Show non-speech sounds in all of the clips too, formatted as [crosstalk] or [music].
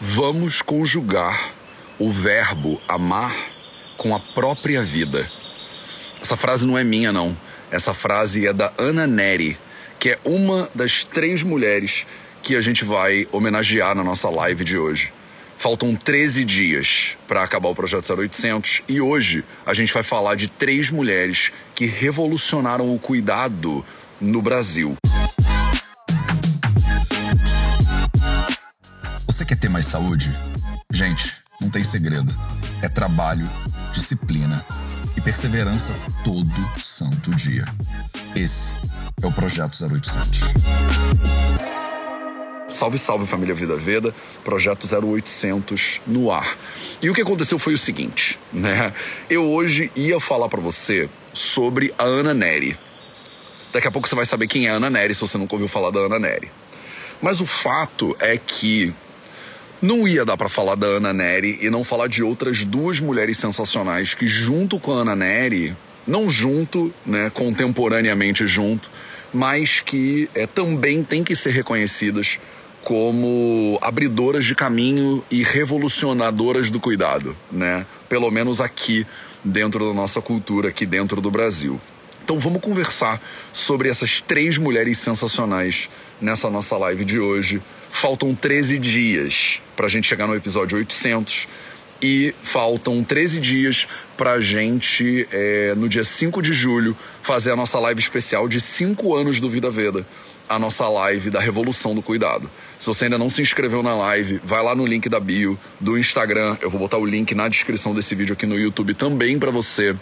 Vamos conjugar o verbo amar com a própria vida. Essa frase não é minha, não. Essa frase é da Ana Neri, que é uma das três mulheres que a gente vai homenagear na nossa live de hoje. Faltam 13 dias para acabar o projeto 0800 e hoje a gente vai falar de três mulheres que revolucionaram o cuidado no Brasil. Você quer ter mais saúde? Gente, não tem segredo. É trabalho, disciplina e perseverança todo santo dia. Esse é o Projeto 0800. Salve, salve família Vida Veda, projeto 0800 no ar. E o que aconteceu foi o seguinte, né? Eu hoje ia falar para você sobre a Ana Neri. Daqui a pouco você vai saber quem é a Ana Neri se você nunca ouviu falar da Ana Neri. Mas o fato é que não ia dar para falar da Ana Neri e não falar de outras duas mulheres sensacionais que, junto com a Ana Neri, não junto, né, contemporaneamente junto, mas que é, também têm que ser reconhecidas como abridoras de caminho e revolucionadoras do cuidado, né? Pelo menos aqui dentro da nossa cultura, aqui dentro do Brasil. Então vamos conversar sobre essas três mulheres sensacionais nessa nossa live de hoje. Faltam 13 dias para a gente chegar no episódio 800 e faltam 13 dias para a gente, é, no dia 5 de julho, fazer a nossa live especial de 5 anos do Vida Veda. A nossa live da Revolução do Cuidado. Se você ainda não se inscreveu na live, vai lá no link da bio do Instagram. Eu vou botar o link na descrição desse vídeo aqui no YouTube também para você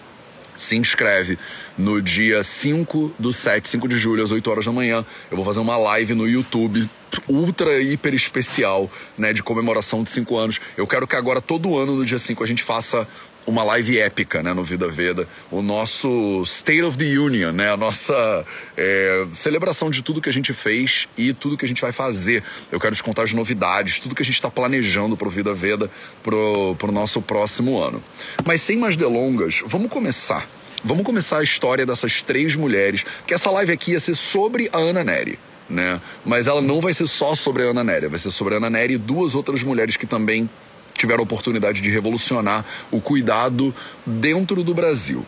se inscreve no dia 5 do 7, 5 de julho, às 8 horas da manhã. Eu vou fazer uma live no YouTube ultra hiper especial, né, de comemoração de 5 anos. Eu quero que agora todo ano no dia 5 a gente faça uma live épica, né, no Vida Veda, o nosso State of the Union, né, a nossa é, celebração de tudo que a gente fez e tudo que a gente vai fazer. Eu quero te contar as novidades, tudo que a gente está planejando para o Vida Veda pro, pro nosso próximo ano. Mas sem mais delongas, vamos começar. Vamos começar a história dessas três mulheres, que essa live aqui ia ser sobre a Ana Neri. Né? Mas ela não vai ser só sobre a Ana Neri, vai ser sobre a Ana Neri e duas outras mulheres que também tiveram a oportunidade de revolucionar o cuidado dentro do Brasil.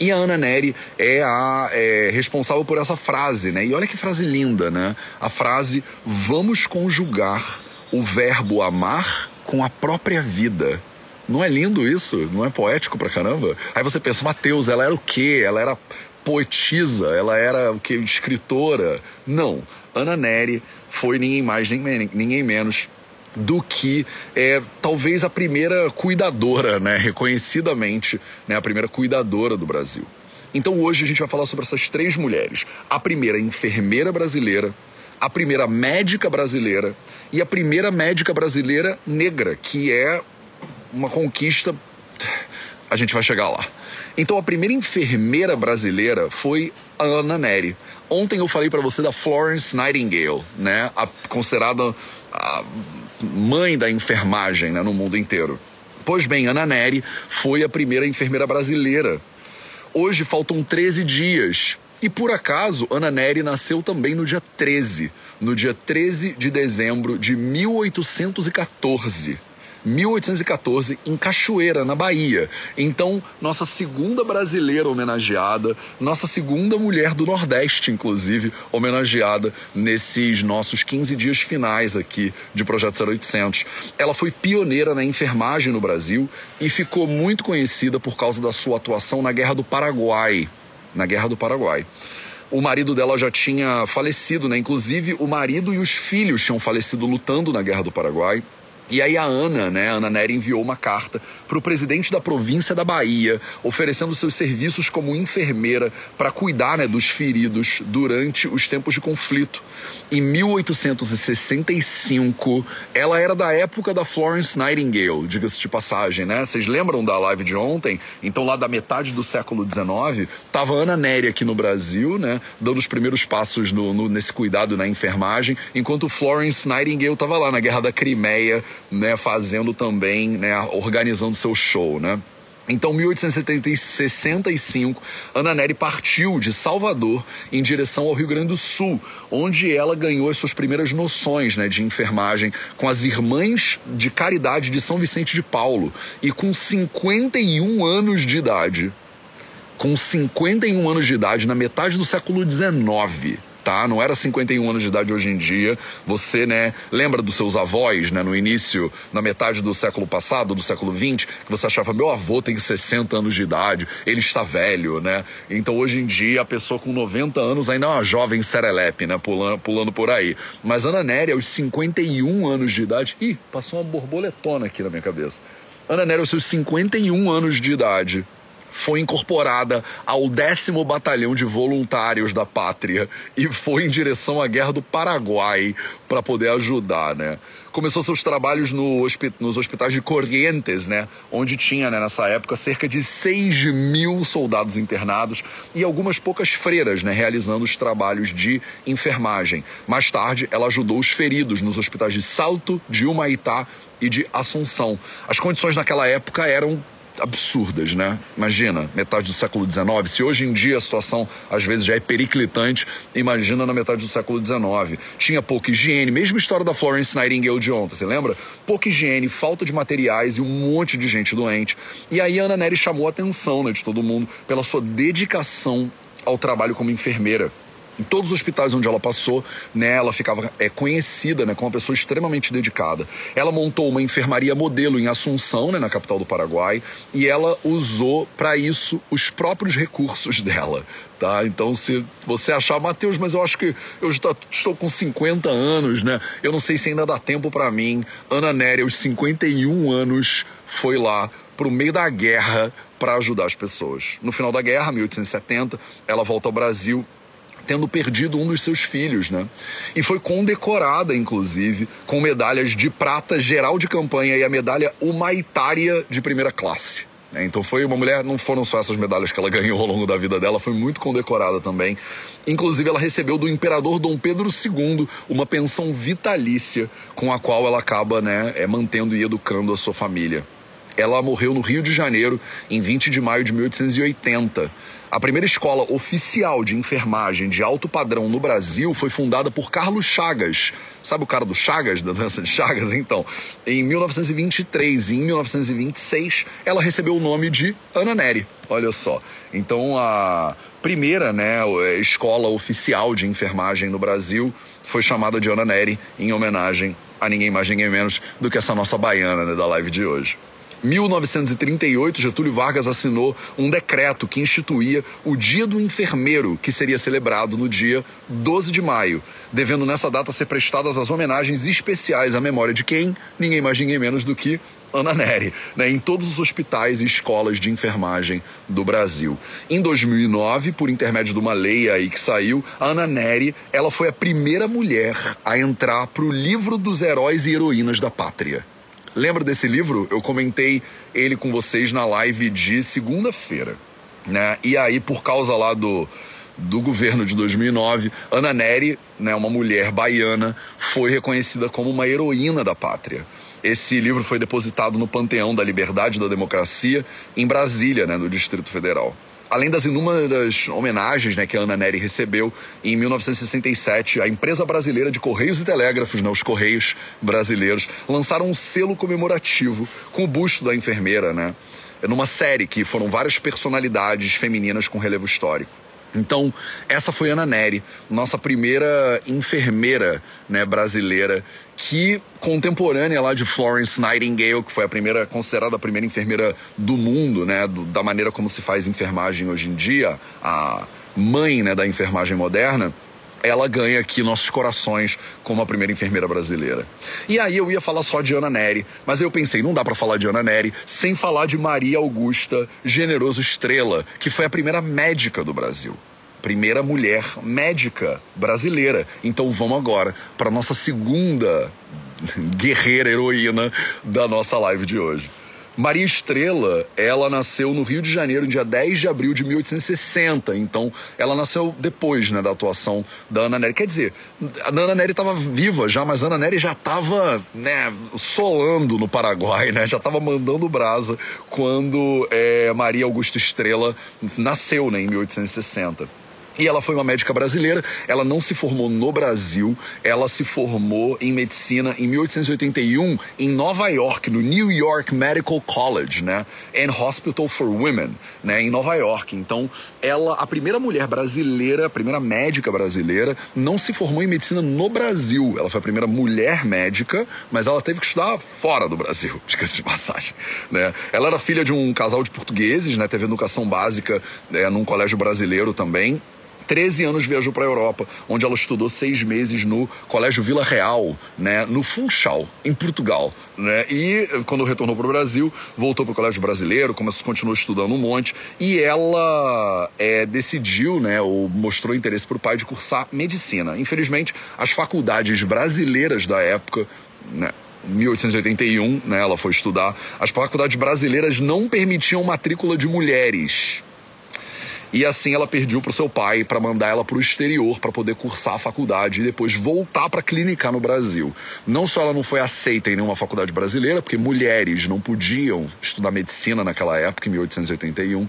E a Ana Neri é a é, responsável por essa frase, né? E olha que frase linda, né? A frase vamos conjugar o verbo amar com a própria vida. Não é lindo isso? Não é poético pra caramba? Aí você pensa, Mateus, ela era o quê? Ela era poetisa, ela era o que? Escritora? Não. Ana Neri foi ninguém mais, nem ninguém menos do que é, talvez a primeira cuidadora, né, reconhecidamente, né, a primeira cuidadora do Brasil. Então hoje a gente vai falar sobre essas três mulheres: a primeira enfermeira brasileira, a primeira médica brasileira e a primeira médica brasileira negra, que é uma conquista. A gente vai chegar lá. Então a primeira enfermeira brasileira foi Ana Neri. Ontem eu falei para você da Florence Nightingale, né, a, considerada a mãe da enfermagem né, no mundo inteiro. Pois bem, Ana Neri foi a primeira enfermeira brasileira. Hoje faltam 13 dias. E por acaso, Ana Neri nasceu também no dia 13, no dia 13 de dezembro de 1814. 1814, em Cachoeira, na Bahia. Então, nossa segunda brasileira homenageada, nossa segunda mulher do Nordeste, inclusive, homenageada nesses nossos 15 dias finais aqui de Projeto 0800. Ela foi pioneira na enfermagem no Brasil e ficou muito conhecida por causa da sua atuação na Guerra do Paraguai. Na Guerra do Paraguai o marido dela já tinha falecido, né? Inclusive, o marido e os filhos tinham falecido lutando na Guerra do Paraguai. E aí a Ana, né, Ana Nery enviou uma carta para o presidente da província da Bahia, oferecendo seus serviços como enfermeira para cuidar né, dos feridos durante os tempos de conflito. Em 1865, ela era da época da Florence Nightingale, diga-se de passagem, né? Vocês lembram da live de ontem? Então, lá da metade do século XIX, tava Ana Nery aqui no Brasil, né, dando os primeiros passos no, no, nesse cuidado na enfermagem, enquanto Florence Nightingale estava lá na Guerra da Crimeia, né, fazendo também, né, organizando seu show, né? Então, 1865, Ana Nery partiu de Salvador em direção ao Rio Grande do Sul, onde ela ganhou as suas primeiras noções né, de enfermagem com as Irmãs de Caridade de São Vicente de Paulo. E com 51 anos de idade, com 51 anos de idade, na metade do século XIX, tá? Não era 51 anos de idade hoje em dia. Você, né, lembra dos seus avós, né, no início, na metade do século passado, do século 20, que você achava, meu avô tem 60 anos de idade, ele está velho, né? Então hoje em dia a pessoa com 90 anos ainda é uma jovem serelepe, né, pulando, pulando por aí. Mas Ana Nery, aos 51 anos de idade, ih, passou uma borboletona aqui na minha cabeça. Ana Nery, aos seus 51 anos de idade, foi incorporada ao décimo batalhão de voluntários da pátria e foi em direção à guerra do Paraguai para poder ajudar, né? Começou seus trabalhos no, nos hospitais de Corrientes, né? Onde tinha, né, nessa época, cerca de 6 mil soldados internados e algumas poucas freiras, né? Realizando os trabalhos de enfermagem. Mais tarde, ela ajudou os feridos nos hospitais de Salto, de Humaitá e de Assunção. As condições naquela época eram absurdas, né? Imagina, metade do século XIX. Se hoje em dia a situação às vezes já é periclitante, imagina na metade do século XIX. Tinha pouca higiene, mesma história da Florence Nightingale de ontem, você lembra? Pouca higiene, falta de materiais e um monte de gente doente. E aí a Ana Nery chamou a atenção né, de todo mundo pela sua dedicação ao trabalho como enfermeira. Em todos os hospitais onde ela passou, né, ela ficava é, conhecida né, como uma pessoa extremamente dedicada. Ela montou uma enfermaria modelo em Assunção, né, na capital do Paraguai, e ela usou para isso os próprios recursos dela. Tá? Então, se você achar, Matheus, mas eu acho que eu estou com 50 anos, né? Eu não sei se ainda dá tempo para mim. Ana Nery, aos 51 anos, foi lá pro meio da guerra para ajudar as pessoas. No final da guerra, 1870, ela volta ao Brasil tendo perdido um dos seus filhos, né? E foi condecorada, inclusive, com medalhas de prata geral de campanha e a medalha humanitária de primeira classe. Né? Então foi uma mulher, não foram só essas medalhas que ela [laughs] ganhou ao longo da vida dela, foi muito condecorada também. Inclusive, ela recebeu do imperador Dom Pedro II uma pensão vitalícia com a qual ela acaba né, é, mantendo e educando a sua família. Ela morreu no Rio de Janeiro em 20 de maio de 1880 a primeira escola oficial de enfermagem de alto padrão no Brasil foi fundada por Carlos Chagas. Sabe o cara do Chagas, da doença de Chagas? Então, em 1923 e em 1926, ela recebeu o nome de Ana Neri. Olha só. Então, a primeira né, escola oficial de enfermagem no Brasil foi chamada de Ana Neri, em homenagem a ninguém mais, ninguém menos do que essa nossa baiana né, da live de hoje. 1938, Getúlio Vargas assinou um decreto que instituía o Dia do Enfermeiro, que seria celebrado no dia 12 de maio, devendo nessa data ser prestadas as homenagens especiais à memória de quem? Ninguém mais, ninguém menos do que Ana Nery, né, em todos os hospitais e escolas de enfermagem do Brasil. Em 2009, por intermédio de uma lei aí que saiu, a Ana Nery, ela foi a primeira mulher a entrar para o livro dos heróis e heroínas da pátria. Lembra desse livro? Eu comentei ele com vocês na live de segunda-feira, né? E aí, por causa lá do, do governo de 2009, Ana Nery, né, uma mulher baiana, foi reconhecida como uma heroína da pátria. Esse livro foi depositado no Panteão da Liberdade e da Democracia, em Brasília, né, no Distrito Federal além das inúmeras homenagens né, que a Ana Nery recebeu, em 1967, a empresa brasileira de Correios e Telégrafos, né, os Correios brasileiros, lançaram um selo comemorativo com o busto da enfermeira, né? Numa série que foram várias personalidades femininas com relevo histórico. Então, essa foi Ana Nery, nossa primeira enfermeira né, brasileira que contemporânea lá de Florence Nightingale, que foi a primeira considerada a primeira enfermeira do mundo, né, do, da maneira como se faz enfermagem hoje em dia, a mãe, né, da enfermagem moderna. Ela ganha aqui nossos corações como a primeira enfermeira brasileira. E aí eu ia falar só de Ana Nery, mas eu pensei, não dá para falar de Ana Nery sem falar de Maria Augusta Generoso Estrela, que foi a primeira médica do Brasil primeira mulher médica brasileira. Então vamos agora para nossa segunda guerreira heroína da nossa live de hoje. Maria Estrela, ela nasceu no Rio de Janeiro, dia 10 de abril de 1860. Então, ela nasceu depois, né, da atuação da Ana Nery. Quer dizer, a Ana Nery estava viva já, mas a Ana Nery já estava, né, solando no Paraguai, né? Já estava mandando brasa quando é, Maria Augusta Estrela nasceu, né, em 1860. E ela foi uma médica brasileira, ela não se formou no Brasil, ela se formou em medicina em 1881 em Nova York, no New York Medical College, né? And Hospital for Women, né? Em Nova York. Então, ela, a primeira mulher brasileira, a primeira médica brasileira, não se formou em medicina no Brasil. Ela foi a primeira mulher médica, mas ela teve que estudar fora do Brasil, [laughs] diga-se de passagem, né? Ela era filha de um casal de portugueses, né? Teve educação básica é, num colégio brasileiro também 13 anos viajou para a Europa, onde ela estudou seis meses no Colégio Vila Real, né, no Funchal, em Portugal. Né? E quando retornou para o Brasil, voltou para o Colégio Brasileiro, começou, continuou estudando um monte, e ela é, decidiu, né, ou mostrou interesse para o pai de cursar medicina. Infelizmente, as faculdades brasileiras da época, né, 1881, né, ela foi estudar, as faculdades brasileiras não permitiam matrícula de mulheres. E assim ela pediu pro seu pai para mandar ela pro exterior para poder cursar a faculdade e depois voltar para clinicar no Brasil. Não só ela não foi aceita em nenhuma faculdade brasileira, porque mulheres não podiam estudar medicina naquela época, em 1881,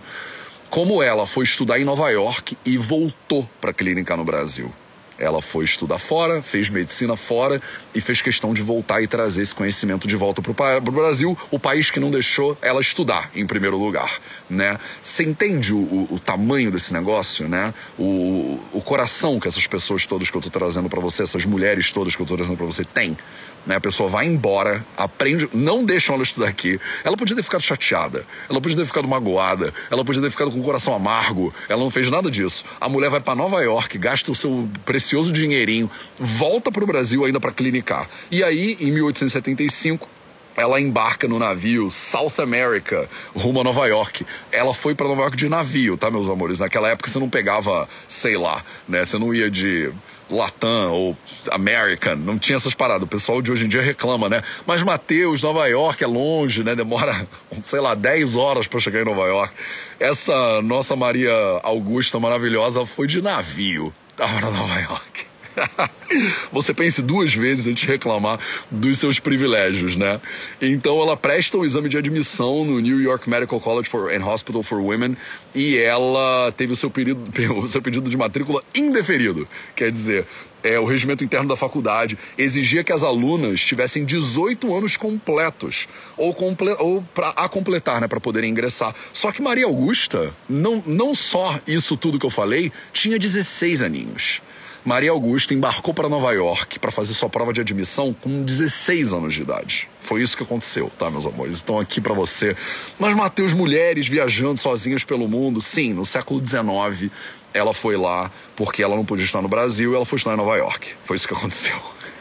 como ela foi estudar em Nova York e voltou para clinicar no Brasil. Ela foi estudar fora, fez medicina fora e fez questão de voltar e trazer esse conhecimento de volta para o Brasil, o país que não deixou ela estudar em primeiro lugar, né? Você entende o, o, o tamanho desse negócio, né? O, o coração que essas pessoas todas que eu estou trazendo para você, essas mulheres todas que eu estou trazendo para você têm, né? A pessoa vai embora, aprende, não deixam ela estudar aqui. Ela podia ter ficado chateada, ela podia ter ficado magoada, ela podia ter ficado com o coração amargo. Ela não fez nada disso. A mulher vai para Nova York, gasta o seu precioso dinheirinho, volta para o Brasil ainda para clinicar. E aí, em 1875, ela embarca no navio South America rumo a Nova York. Ela foi para Nova York de navio, tá, meus amores? Naquela época você não pegava, sei lá, né? Você não ia de Latam ou American, não tinha essas paradas. O pessoal de hoje em dia reclama, né? Mas Mateus, Nova York é longe, né? Demora, [laughs] sei lá, 10 horas para chegar em Nova York. Essa nossa Maria Augusta maravilhosa foi de navio. Tava na Nova York. [laughs] Você pense duas vezes antes de reclamar dos seus privilégios, né? Então ela presta o exame de admissão no New York Medical College for, and Hospital for Women e ela teve o seu pedido, [laughs] o seu pedido de matrícula indeferido. Quer dizer, é, o regimento interno da faculdade exigia que as alunas tivessem 18 anos completos ou, comple ou pra, a completar, né, para poderem ingressar. Só que Maria Augusta, não, não só isso tudo que eu falei, tinha 16 aninhos. Maria Augusta embarcou para Nova York para fazer sua prova de admissão com 16 anos de idade. Foi isso que aconteceu, tá, meus amores? Estão aqui para você. Mas, Mateus, mulheres viajando sozinhas pelo mundo, sim, no século XIX, ela foi lá porque ela não podia estar no Brasil ela foi estar em Nova York. Foi isso que aconteceu.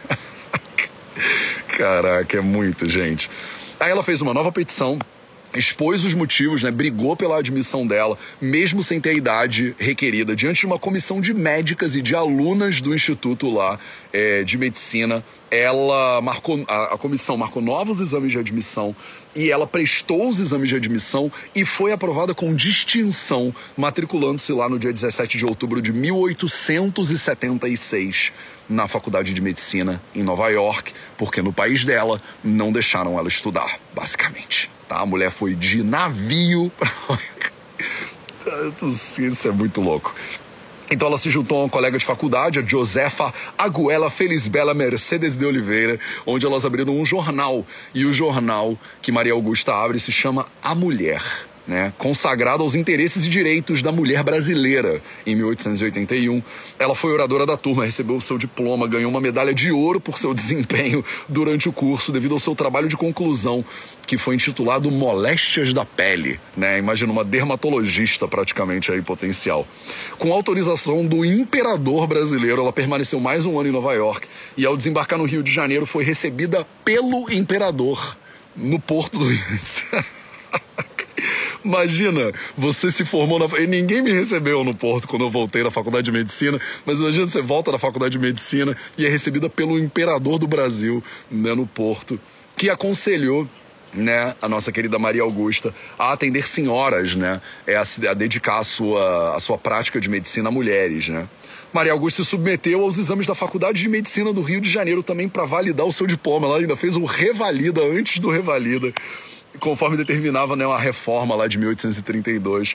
[laughs] Caraca, é muito, gente. Aí ela fez uma nova petição expôs os motivos, né, brigou pela admissão dela, mesmo sem ter a idade requerida, diante de uma comissão de médicas e de alunas do instituto lá é, de medicina. Ela marcou, a, a comissão marcou novos exames de admissão e ela prestou os exames de admissão e foi aprovada com distinção, matriculando-se lá no dia 17 de outubro de 1876 na Faculdade de Medicina em Nova York, porque no país dela não deixaram ela estudar, basicamente. Tá? A mulher foi de navio. [laughs] Isso é muito louco. Então ela se juntou a uma colega de faculdade, a Josefa Aguela Felizbela Mercedes de Oliveira, onde elas abriram um jornal. E o jornal que Maria Augusta abre se chama A Mulher né, consagrado aos interesses e direitos da mulher brasileira. Em 1881, ela foi oradora da turma, recebeu seu diploma, ganhou uma medalha de ouro por seu [laughs] desempenho durante o curso, devido ao seu trabalho de conclusão, que foi intitulado Moléstias da Pele. Né? Imagina uma dermatologista praticamente aí potencial. Com autorização do imperador brasileiro, ela permaneceu mais um ano em Nova York e, ao desembarcar no Rio de Janeiro, foi recebida pelo imperador no porto do Rio. [laughs] Imagina, você se formou na. E ninguém me recebeu no Porto quando eu voltei da faculdade de medicina, mas imagina você volta da faculdade de medicina e é recebida pelo imperador do Brasil, né, no Porto, que aconselhou né, a nossa querida Maria Augusta, a atender senhoras, né, é a, a dedicar a sua, a sua prática de medicina a mulheres, né. Maria Augusta se submeteu aos exames da Faculdade de Medicina do Rio de Janeiro também para validar o seu diploma. Ela ainda fez o revalida antes do revalida, conforme determinava né, uma reforma lá de 1832.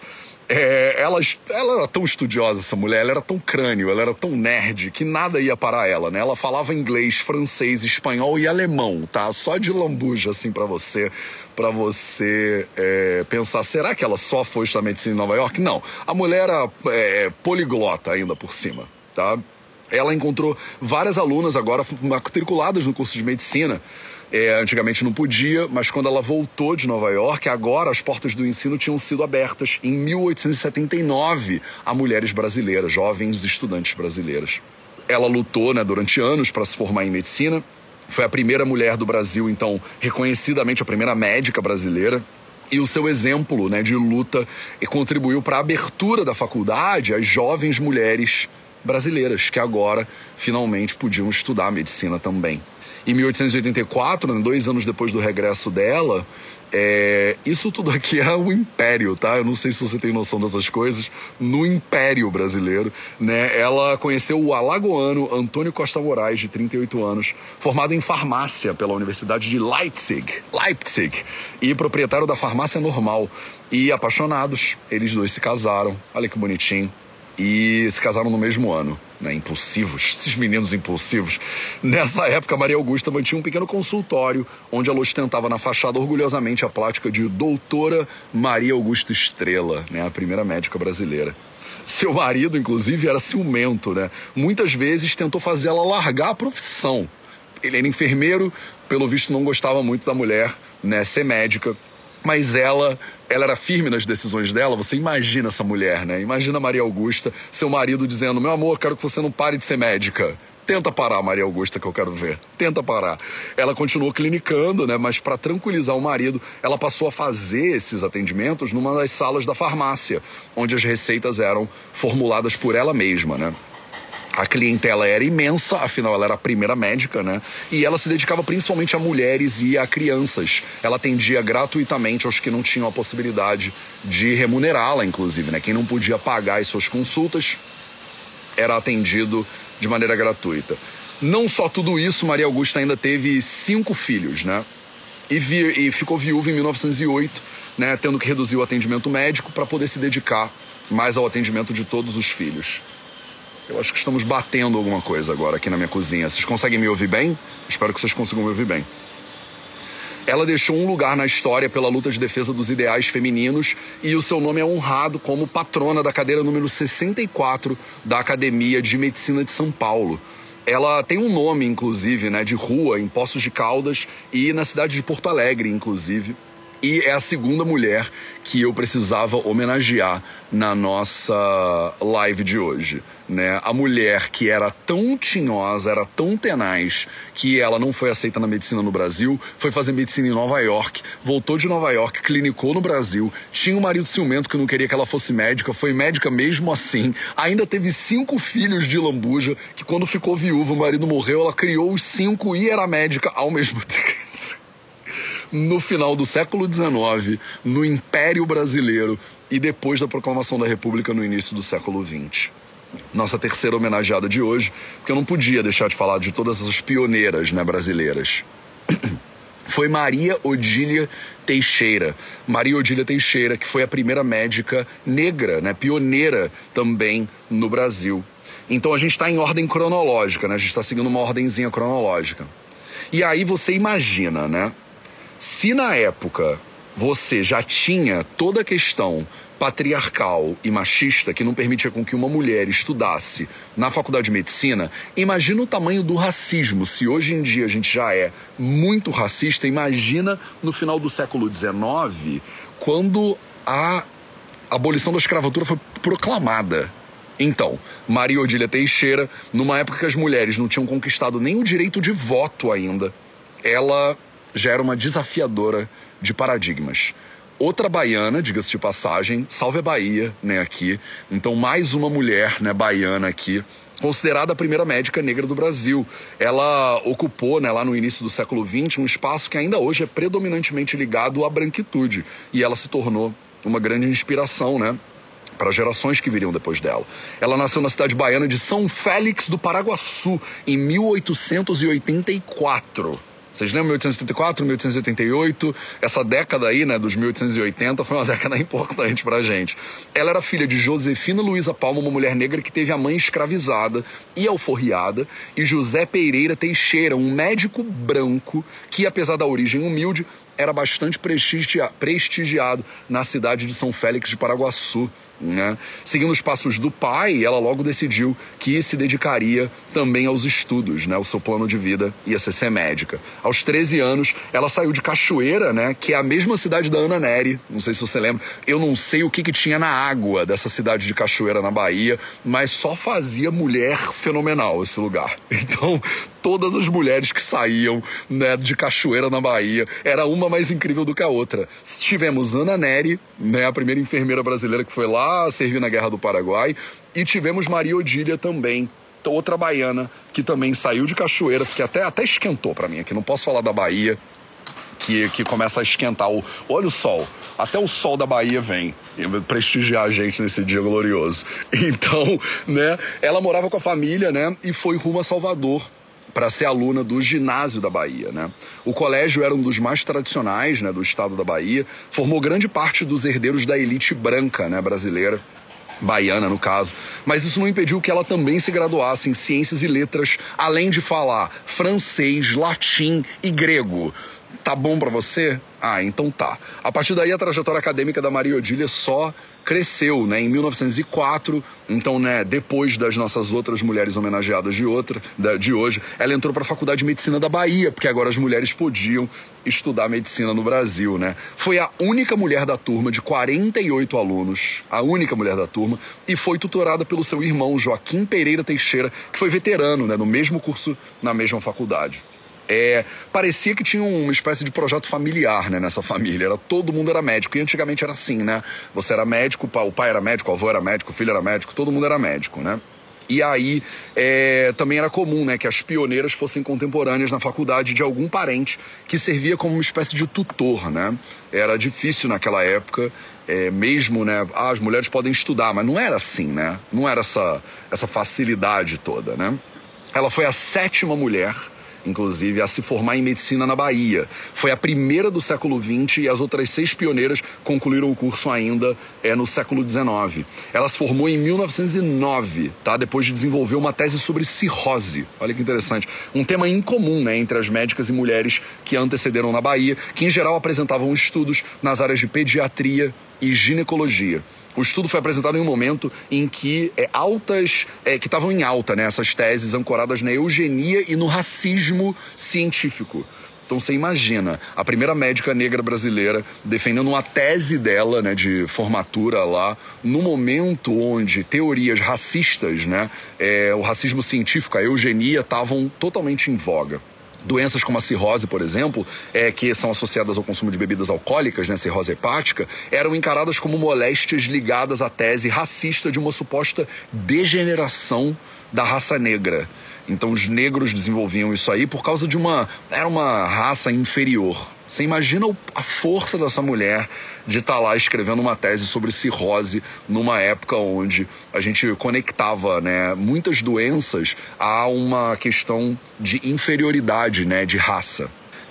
É, ela, ela era tão estudiosa, essa mulher, ela era tão crânio, ela era tão nerd, que nada ia parar ela, né? Ela falava inglês, francês, espanhol e alemão, tá? Só de lambuja, assim, para você, para você é, pensar, será que ela só foi estudar medicina em Nova York? Não, a mulher era é, poliglota ainda por cima, tá? Ela encontrou várias alunas agora matriculadas no curso de medicina, é, antigamente não podia, mas quando ela voltou de Nova York, agora as portas do ensino tinham sido abertas em 1879 a mulheres brasileiras, jovens estudantes brasileiras. Ela lutou né, durante anos para se formar em medicina. Foi a primeira mulher do Brasil, então, reconhecidamente a primeira médica brasileira e o seu exemplo né, de luta contribuiu para a abertura da faculdade às jovens mulheres brasileiras que agora finalmente podiam estudar medicina também em 1884, né, dois anos depois do regresso dela, é, isso tudo aqui é o império, tá? Eu não sei se você tem noção dessas coisas. No império brasileiro, né? Ela conheceu o alagoano Antônio Costa Moraes, de 38 anos, formado em farmácia pela Universidade de Leipzig, Leipzig, e proprietário da farmácia normal. E apaixonados, eles dois se casaram. Olha que bonitinho. E se casaram no mesmo ano né, impulsivos, esses meninos impulsivos. Nessa época, Maria Augusta mantinha um pequeno consultório onde ela ostentava na fachada orgulhosamente a plática de doutora Maria Augusta Estrela, né, a primeira médica brasileira. Seu marido, inclusive, era ciumento, né? Muitas vezes tentou fazer ela largar a profissão. Ele era enfermeiro, pelo visto não gostava muito da mulher, né, ser médica, mas ela ela era firme nas decisões dela. Você imagina essa mulher, né? Imagina Maria Augusta, seu marido dizendo: Meu amor, quero que você não pare de ser médica. Tenta parar, Maria Augusta, que eu quero ver. Tenta parar. Ela continuou clinicando, né? Mas para tranquilizar o marido, ela passou a fazer esses atendimentos numa das salas da farmácia, onde as receitas eram formuladas por ela mesma, né? A clientela era imensa, afinal ela era a primeira médica, né? E ela se dedicava principalmente a mulheres e a crianças. Ela atendia gratuitamente aos que não tinham a possibilidade de remunerá-la, inclusive, né? Quem não podia pagar as suas consultas era atendido de maneira gratuita. Não só tudo isso, Maria Augusta ainda teve cinco filhos, né? E, vi, e ficou viúva em 1908, né? Tendo que reduzir o atendimento médico para poder se dedicar mais ao atendimento de todos os filhos. Eu acho que estamos batendo alguma coisa agora aqui na minha cozinha. Vocês conseguem me ouvir bem? Espero que vocês consigam me ouvir bem. Ela deixou um lugar na história pela luta de defesa dos ideais femininos e o seu nome é honrado como patrona da cadeira número 64 da Academia de Medicina de São Paulo. Ela tem um nome, inclusive, né, de rua em Poços de Caldas e na cidade de Porto Alegre, inclusive. E é a segunda mulher que eu precisava homenagear na nossa live de hoje. Né? A mulher que era tão tinhosa, era tão tenaz, que ela não foi aceita na medicina no Brasil, foi fazer medicina em Nova York, voltou de Nova York, clinicou no Brasil, tinha um marido ciumento que não queria que ela fosse médica, foi médica mesmo assim, ainda teve cinco filhos de lambuja, que quando ficou viúva, o marido morreu, ela criou os cinco e era médica ao mesmo [laughs] tempo no final do século XIX, no Império Brasileiro e depois da proclamação da República no início do século XX. Nossa terceira homenageada de hoje, porque eu não podia deixar de falar de todas essas pioneiras né, brasileiras. [clears throat] Foi Maria Odília Teixeira. Maria Odília Teixeira, que foi a primeira médica negra, né, pioneira também no Brasil. Então a gente está em ordem cronológica, né? A gente está seguindo uma ordenzinha cronológica. E aí você imagina, né? Se na época você já tinha toda a questão patriarcal e machista que não permitia com que uma mulher estudasse na faculdade de medicina, imagina o tamanho do racismo. Se hoje em dia a gente já é muito racista, imagina no final do século XIX, quando a abolição da escravatura foi proclamada. Então, Maria Odília Teixeira, numa época que as mulheres não tinham conquistado nem o direito de voto ainda, ela já era uma desafiadora de paradigmas. Outra baiana, diga-se de passagem, salve a Bahia, né, aqui. Então, mais uma mulher, né, baiana aqui, considerada a primeira médica negra do Brasil. Ela ocupou, né, lá no início do século XX, um espaço que ainda hoje é predominantemente ligado à branquitude. E ela se tornou uma grande inspiração, né? Para gerações que viriam depois dela. Ela nasceu na cidade baiana de São Félix do Paraguaçu, em 1884. Vocês lembram 1874, 1888? Essa década aí, né, dos 1880, foi uma [laughs] década importante pra gente. Ela era filha de Josefina Luiza Palma, uma mulher negra que teve a mãe escravizada e alforriada, e José Pereira Teixeira, um médico branco que, apesar da origem humilde, era bastante prestigiado na cidade de São Félix de Paraguaçu. Né? Seguindo os passos do pai, ela logo decidiu que se dedicaria também aos estudos, né? O seu plano de vida ia ser ser médica. Aos 13 anos, ela saiu de Cachoeira, né? Que é a mesma cidade da Ana Neri, não sei se você lembra. Eu não sei o que, que tinha na água dessa cidade de Cachoeira, na Bahia, mas só fazia mulher fenomenal esse lugar. [laughs] Então, todas as mulheres que saíam né, de Cachoeira na Bahia, era uma mais incrível do que a outra. Tivemos Ana Neri, né, a primeira enfermeira brasileira que foi lá servir na Guerra do Paraguai, e tivemos Maria Odília também, outra baiana que também saiu de Cachoeira, que até, até esquentou para mim aqui, não posso falar da Bahia, que, que começa a esquentar. O, olha o sol, até o sol da Bahia vem prestigiar a gente nesse dia glorioso. [laughs] Então, né, ela morava com a família, né, e foi rumo a Salvador para ser aluna do ginásio da Bahia, né? O colégio era um dos mais tradicionais, né, do estado da Bahia, formou grande parte dos herdeiros da elite branca, né, brasileira baiana no caso, mas isso não impediu que ela também se graduasse em ciências e letras, além de falar francês, latim e grego. Tá bom para você? Ah, então tá. A partir daí a trajetória acadêmica da Maria Odília só cresceu, né? Em 1904, então, né, depois das nossas outras mulheres homenageadas de outra, de hoje, ela entrou para a Faculdade de Medicina da Bahia, porque agora as mulheres podiam estudar medicina no Brasil, né? Foi a única mulher da turma de 48 alunos, a única mulher da turma, e foi tutorada pelo seu irmão Joaquim Pereira Teixeira, que foi veterano, né, no mesmo curso, na mesma faculdade. É, parecia que tinha uma espécie de projeto familiar né, nessa família. Era, todo mundo era médico. E antigamente era assim, né? Você era médico, o pai era médico, o avô era médico, o filho era médico, todo mundo era médico, né? E aí é, também era comum né, que as pioneiras fossem contemporâneas na faculdade de algum parente que servia como uma espécie de tutor. Né? Era difícil naquela época, é, mesmo, né? Ah, as mulheres podem estudar, mas não era assim, né? Não era essa, essa facilidade toda. Né? Ela foi a sétima mulher inclusive, a se formar em medicina na Bahia. Foi a primeira do século XX e as outras seis pioneiras concluíram o curso ainda é, no século XIX. Ela se formou em 1909, tá? depois de desenvolver uma tese sobre cirrose. Olha que interessante. Um tema incomum né, entre as médicas e mulheres que antecederam na Bahia, que em geral apresentavam estudos nas áreas de pediatria e ginecologia. O estudo foi apresentado em um momento em que é, altas, é, que estavam em alta, né, essas teses ancoradas na eugenia e no racismo científico. Então você imagina, a primeira médica negra brasileira defendendo uma tese dela, né, de formatura lá, no momento onde teorias racistas, né, é, o racismo científico, a eugenia, estavam totalmente em voga. Doenças como a cirrose, por exemplo, é, que são associadas ao consumo de bebidas alcoólicas, né, cirrose hepática, eram encaradas como moléstias ligadas à tese racista de uma suposta degeneração da raça negra. Então os negros desenvolviam isso aí por causa de uma. Era uma raça inferior. Você imagina a força dessa mulher de estar tá lá escrevendo uma tese sobre cirrose numa época onde a gente conectava né, muitas doenças a uma questão de inferioridade, né, de raça.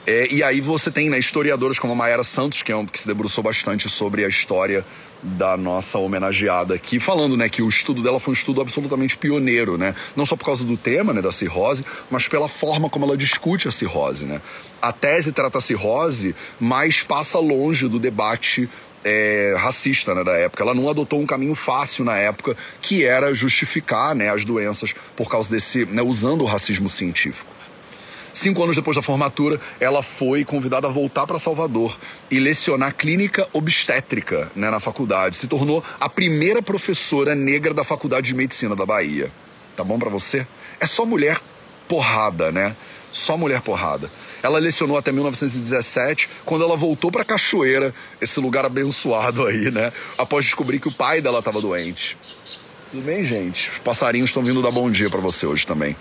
É, e aí você tem né, historiadoras como a Mayara Santos, que, é um, que se debruçou bastante sobre a história da nossa homenageada aqui, falando né, que o estudo dela foi um estudo absolutamente pioneiro, né? Não só por causa do tema né, da cirrose, mas pela forma como ela discute a cirrose. Né? A tese trata a cirrose, mas passa longe do debate é, racista né, da época. Ela não adotou um caminho fácil na época, que era justificar né, as doenças por causa desse. Né, usando o racismo científico. Cinco anos depois da formatura, ela foi convidada a voltar para Salvador e lecionar clínica obstétrica né, na faculdade. Se tornou a primeira professora negra da Faculdade de Medicina da Bahia. Tá bom para você? É só mulher porrada, né? Só mulher porrada. Ela lecionou até 1917, quando ela voltou para Cachoeira, esse lugar abençoado aí, né? Após descobrir que o pai dela estava doente. Tudo bem, gente? Os passarinhos estão vindo dar bom dia para você hoje também.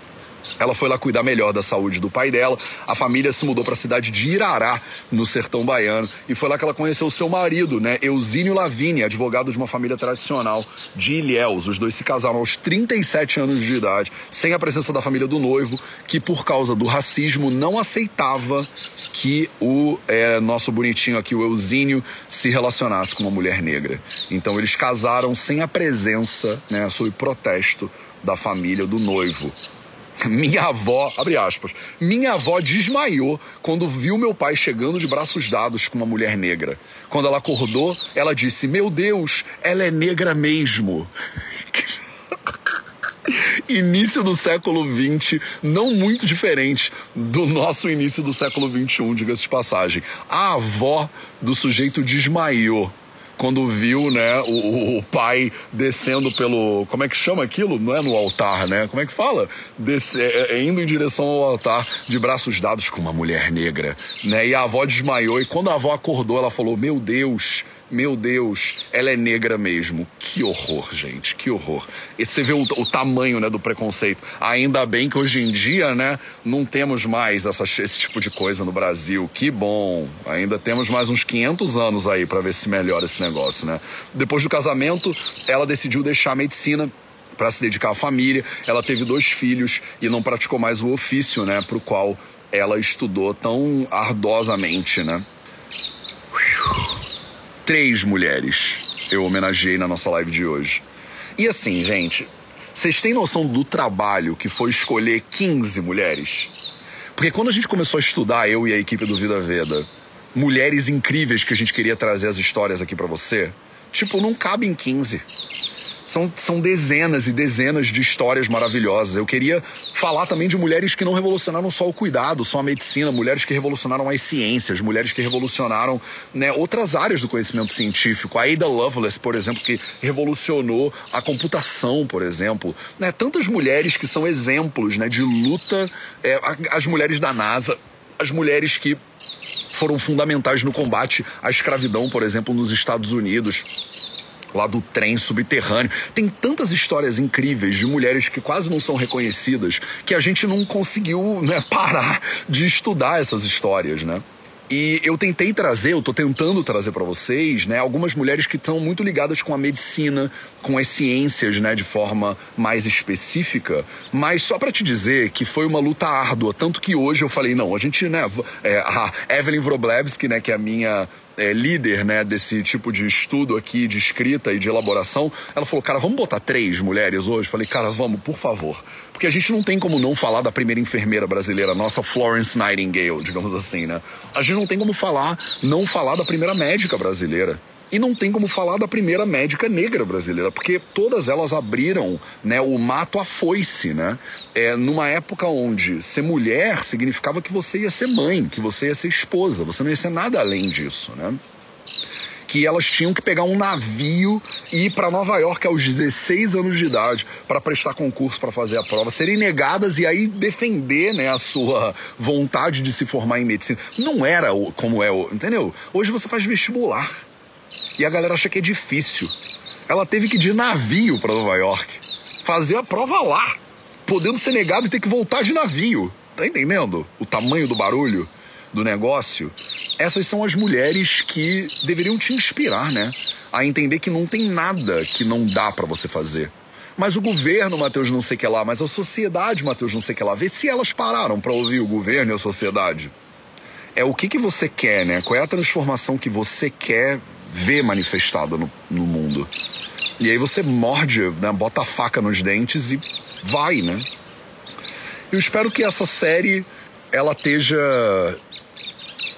Ela foi lá cuidar melhor da saúde do pai dela. A família se mudou para a cidade de Irará, no sertão baiano, e foi lá que ela conheceu o seu marido, né, Eusínio Lavini, advogado de uma família tradicional de Ilhéus. Os dois se casaram aos 37 anos de idade, sem a presença da família do noivo, que por causa do racismo não aceitava que o é, nosso bonitinho aqui, o Eusínio, se relacionasse com uma mulher negra. Então eles casaram sem a presença, né, sob protesto da família do noivo. [laughs] Minha avó, abre aspas, minha avó desmaiou quando viu meu pai chegando de braços dados com uma mulher negra. Quando ela acordou, ela disse: Meu Deus, ela é negra mesmo. [laughs] início do século XX, não muito diferente do nosso início do século XXI, diga-se de passagem. A avó do sujeito desmaiou quando viu, né, o, o, pai descendo pelo. Como é que chama aquilo? Não é no altar, né? Como é que fala? Desce, é, é, indo em direção ao altar, de braços dados com uma mulher negra, né? E a avó desmaiou, e quando a avó acordou, ela falou: Meu Deus meu Deus, ela é negra mesmo. Que horror, gente, que horror. E você vê o, o, tamanho né, do preconceito. Ainda bem que hoje em dia, né, não temos mais essa, esse tipo de coisa no Brasil. Que bom. Ainda temos mais uns 500 anos aí para ver se melhora esse negócio, né? Depois do casamento, ela decidiu deixar a medicina para se dedicar à família. Ela teve dois filhos e não praticou mais o ofício, né, pro qual ela estudou tão ardosamente, né? Três mulheres eu homenageei na nossa live de hoje. E assim, gente, vocês têm noção do trabalho que foi escolher 15 mulheres? Porque quando a gente começou a estudar, eu e a equipe do Vida Veda, mulheres incríveis que a gente queria trazer as histórias aqui para você, tipo, não cabe em 15 são, são dezenas e dezenas de histórias maravilhosas. Eu queria falar também de mulheres que não revolucionaram só o cuidado, só a medicina, mulheres que revolucionaram as ciências, mulheres que revolucionaram né, outras áreas do conhecimento científico. A Ada Lovelace, por exemplo, que revolucionou a computação, por exemplo. Né, tantas mulheres que são exemplos né, de luta, é, as mulheres da NASA, as mulheres que foram fundamentais no combate à escravidão, por exemplo, nos Estados Unidos lá do trem subterrâneo. Tem tantas histórias incríveis de mulheres que quase não são reconhecidas que a gente não conseguiu né, [laughs] parar de estudar essas histórias, né? E eu tentei trazer, eu tô tentando trazer para vocês, né, algumas mulheres que estão muito ligadas com a medicina, com as ciências, né, de forma mais específica, mas só para te dizer que foi uma luta árdua, tanto que hoje eu falei, não, a gente, né, é, a Evelyn Wroblewski, né, que é a minha é, líder, né, desse tipo de estudo aqui, de escrita e de elaboração, ela falou, cara, vamos botar três mulheres hoje? Falei, cara, vamos, por favor. Porque a gente não tem como não falar da primeira enfermeira brasileira, nossa Florence Nightingale, digamos assim, né? A gente não tem como falar, não falar da primeira médica brasileira. E não tem como falar da primeira médica negra brasileira, porque todas elas abriram né, o mato à foice, né? É, numa época onde ser mulher significava que você ia ser mãe, que você ia ser esposa, você não ia ser nada além disso, né? que elas tinham que pegar um navio e ir para Nova York aos 16 anos de idade para prestar concurso para fazer a prova, serem negadas e aí defender né, a sua vontade de se formar em medicina. Não era como é, entendeu? Hoje você faz vestibular. E a galera acha que é difícil. Ela teve que ir de navio para Nova York, fazer a prova lá, podendo ser negado e ter que voltar de navio. Tá entendendo o tamanho do barulho do negócio? Essas são as mulheres que deveriam te inspirar, né? A entender que não tem nada que não dá para você fazer. Mas o governo, Matheus, não sei que lá, mas a sociedade, Matheus, não sei que lá. Vê se elas pararam para ouvir o governo e a sociedade. É o que, que você quer, né? Qual é a transformação que você quer vê manifestada no, no mundo. E aí você morde, né, bota a faca nos dentes e vai, né? Eu espero que essa série ela esteja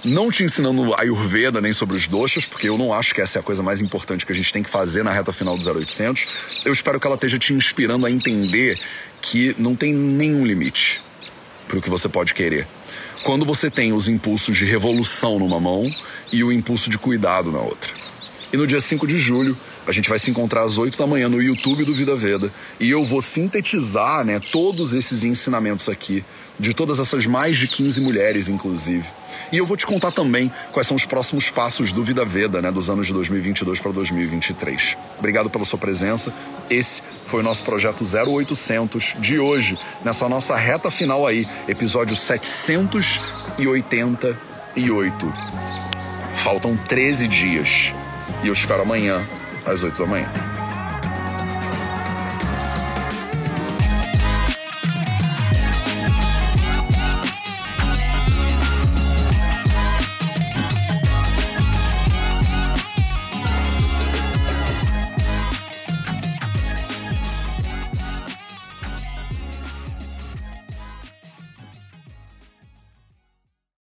não te ensinando Ayurveda nem sobre os doshas, porque eu não acho que essa é a coisa mais importante que a gente tem que fazer na reta final do 0800. Eu espero que ela esteja te inspirando a entender que não tem nenhum limite para o que você pode querer. Quando você tem os impulsos de revolução numa mão e o impulso de cuidado na outra. E no dia 5 de julho, a gente vai se encontrar às 8 da manhã no YouTube do Vida Veda e eu vou sintetizar, né, todos esses ensinamentos aqui de todas essas mais de 15 mulheres, inclusive. E eu vou te contar também quais são os próximos passos do Vida Veda, né, dos anos de 2022 para 2023. Obrigado pela sua presença. Esse foi o nosso projeto 0800 de hoje, nessa nossa reta final aí, episódio 788. Faltam 13 dias. E eu espero amanhã, às 8 da manhã.